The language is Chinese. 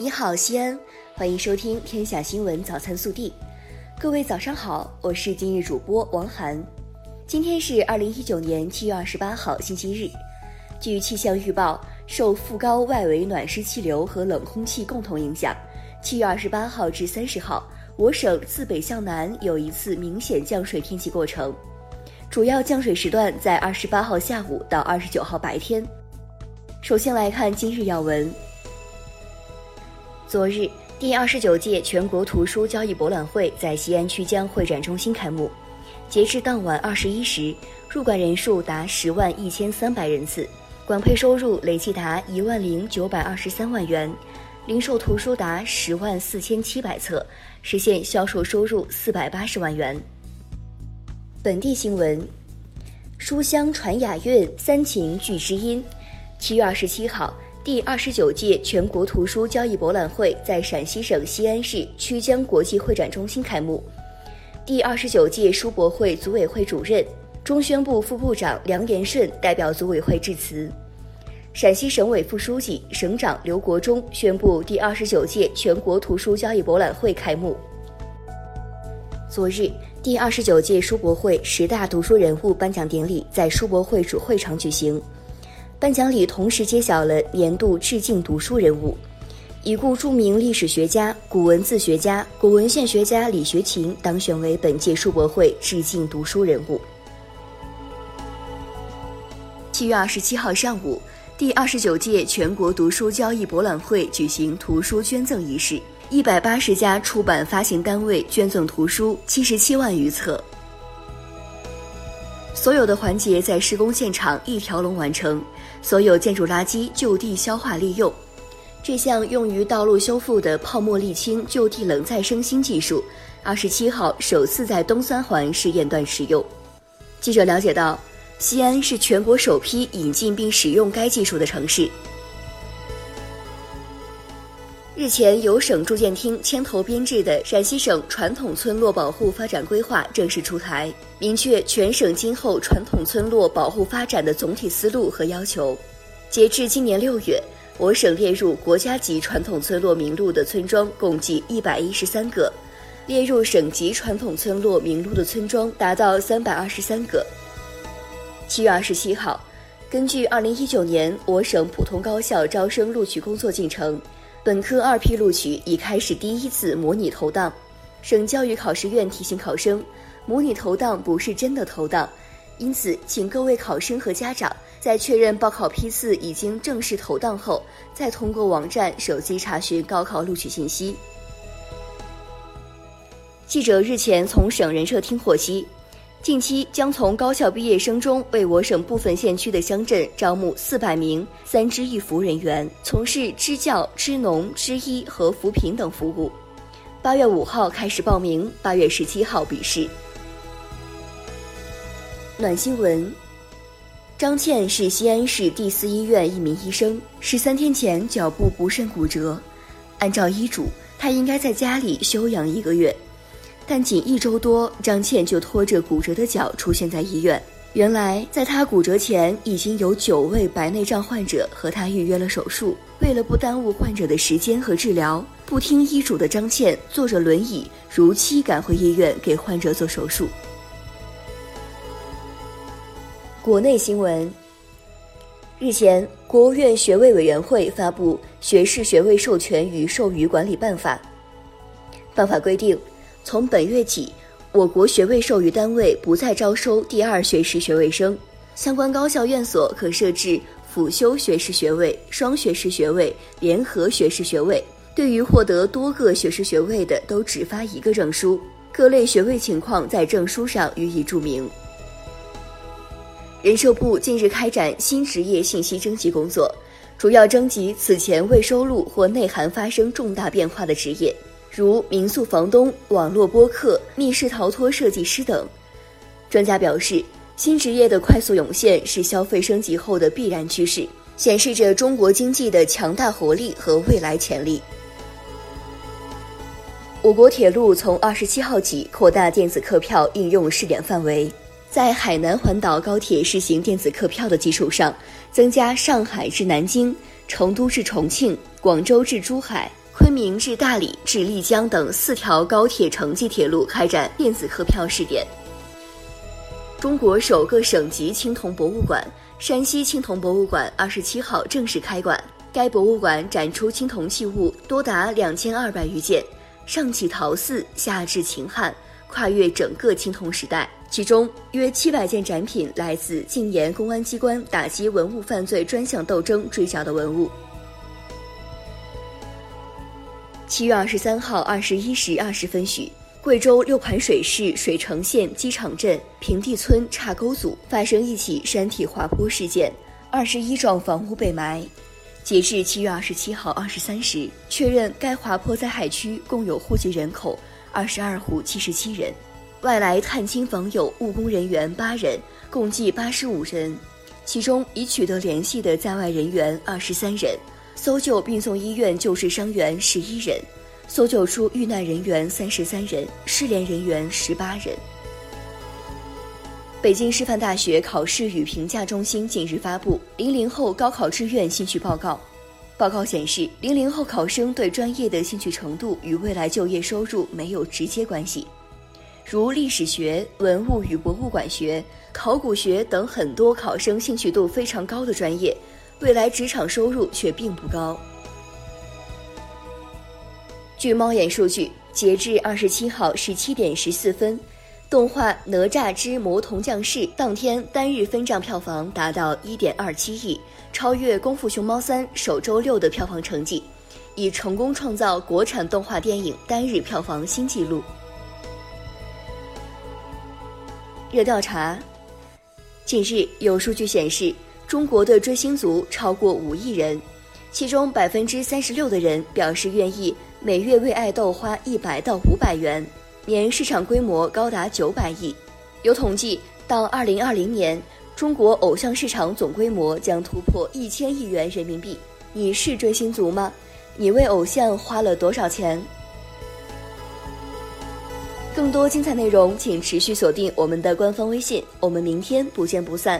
你好，西安，欢迎收听《天下新闻早餐速递》。各位早上好，我是今日主播王涵。今天是二零一九年七月二十八号，星期日。据气象预报，受副高外围暖湿气流和冷空气共同影响，七月二十八号至三十号，我省自北向南有一次明显降水天气过程，主要降水时段在二十八号下午到二十九号白天。首先来看今日要闻。昨日，第二十九届全国图书交易博览会在西安曲江会展中心开幕。截至当晚二十一时，入馆人数达十万一千三百人次，馆配收入累计达一万零九百二十三万元，零售图书达十万四千七百册，实现销售收入四百八十万元。本地新闻：书香传雅韵，三秦聚知音。七月二十七号。第二十九届全国图书交易博览会在陕西省西安市曲江国际会展中心开幕。第二十九届书博会组委会主任、中宣部副部长梁延顺代表组委会致辞。陕西省委副书记、省长刘国中宣布第二十九届全国图书交易博览会开幕。昨日，第二十九届书博会十大读书人物颁奖典礼在书博会主会场举行。颁奖礼同时揭晓了年度致敬读书人物，已故著名历史学家、古文字学家、古文献学家李学勤当选为本届书博会致敬读书人物。七月二十七号上午，第二十九届全国读书交易博览会举行图书捐赠仪式，一百八十家出版发行单位捐赠图书七十七万余册。所有的环节在施工现场一条龙完成，所有建筑垃圾就地消化利用。这项用于道路修复的泡沫沥青就地冷再生新技术，二十七号首次在东三环试验段使用。记者了解到，西安是全国首批引进并使用该技术的城市。日前，由省住建厅牵头编制的陕西省传统村落保护发展规划正式出台，明确全省今后传统村落保护发展的总体思路和要求。截至今年六月，我省列入国家级传统村落名录的村庄共计一百一十三个，列入省级传统村落名录的村庄达到三百二十三个。七月二十七号，根据二零一九年我省普通高校招生录取工作进程。本科二批录取已开始第一次模拟投档，省教育考试院提醒考生，模拟投档不是真的投档，因此请各位考生和家长在确认报考批次已经正式投档后，再通过网站、手机查询高考录取信息。记者日前从省人社厅获悉。近期将从高校毕业生中为我省部分县区的乡镇招募四百名三支一扶人员，从事支教、支农、支医和扶贫等服务。八月五号开始报名，八月十七号笔试。暖新闻：张倩是西安市第四医院一名医生，十三天前脚部不慎骨折，按照医嘱，她应该在家里休养一个月。但仅一周多，张倩就拖着骨折的脚出现在医院。原来，在她骨折前，已经有九位白内障患者和她预约了手术。为了不耽误患者的时间和治疗，不听医嘱的张倩坐着轮椅如期赶回医院给患者做手术。国内新闻：日前，国务院学位委员会发布《学士学位授权与授予管理办法》，办法规定。从本月起，我国学位授予单位不再招收第二学士学位生，相关高校院所可设置辅修学士学位、双学士学位、联合学士学位。对于获得多个学士学位的，都只发一个证书，各类学位情况在证书上予以注明。人社部近日开展新职业信息征集工作，主要征集此前未收录或内涵发生重大变化的职业。如民宿房东、网络播客、密室逃脱设计师等，专家表示，新职业的快速涌现是消费升级后的必然趋势，显示着中国经济的强大活力和未来潜力。我国铁路从二十七号起扩大电子客票应用试点范围，在海南环岛高铁试行电子客票的基础上，增加上海至南京、成都至重庆、广州至珠海。昆明至大理至丽江等四条高铁城际铁路开展电子客票试点。中国首个省级青铜博物馆——山西青铜博物馆，二十七号正式开馆。该博物馆展出青铜器物多达两千二百余件，上起陶寺，下至秦汉，跨越整个青铜时代。其中约七百件展品来自晋延公安机关打击文物犯罪专项斗争追缴的文物。七月二十三号二十一时二十分许，贵州六盘水市水城县机场镇平地村岔沟组发生一起山体滑坡事件，二十一幢房屋被埋。截至七月二十七号二十三时，确认该滑坡灾害区共有户籍人口二十二户七十七人，外来探亲访友务工人员八人，共计八十五人，其中已取得联系的在外人员二十三人。搜救并送医院救治伤员十一人，搜救出遇难人员三十三人，失联人员十八人。北京师范大学考试与评价中心近日发布零零后高考志愿兴趣报告。报告显示，零零后考生对专业的兴趣程度与未来就业收入没有直接关系，如历史学、文物与博物馆学、考古学等很多考生兴趣度非常高的专业。未来职场收入却并不高。据猫眼数据，截至二十七号十七点十四分，动画《哪吒之魔童降世》当天单日分账票房达到一点二七亿，超越《功夫熊猫三》首周六的票房成绩，已成功创造国产动画电影单日票房新纪录。热调查：近日有数据显示。中国的追星族超过五亿人，其中百分之三十六的人表示愿意每月为爱豆花一百到五百元，年市场规模高达九百亿。有统计，到二零二零年，中国偶像市场总规模将突破一千亿元人民币。你是追星族吗？你为偶像花了多少钱？更多精彩内容，请持续锁定我们的官方微信。我们明天不见不散。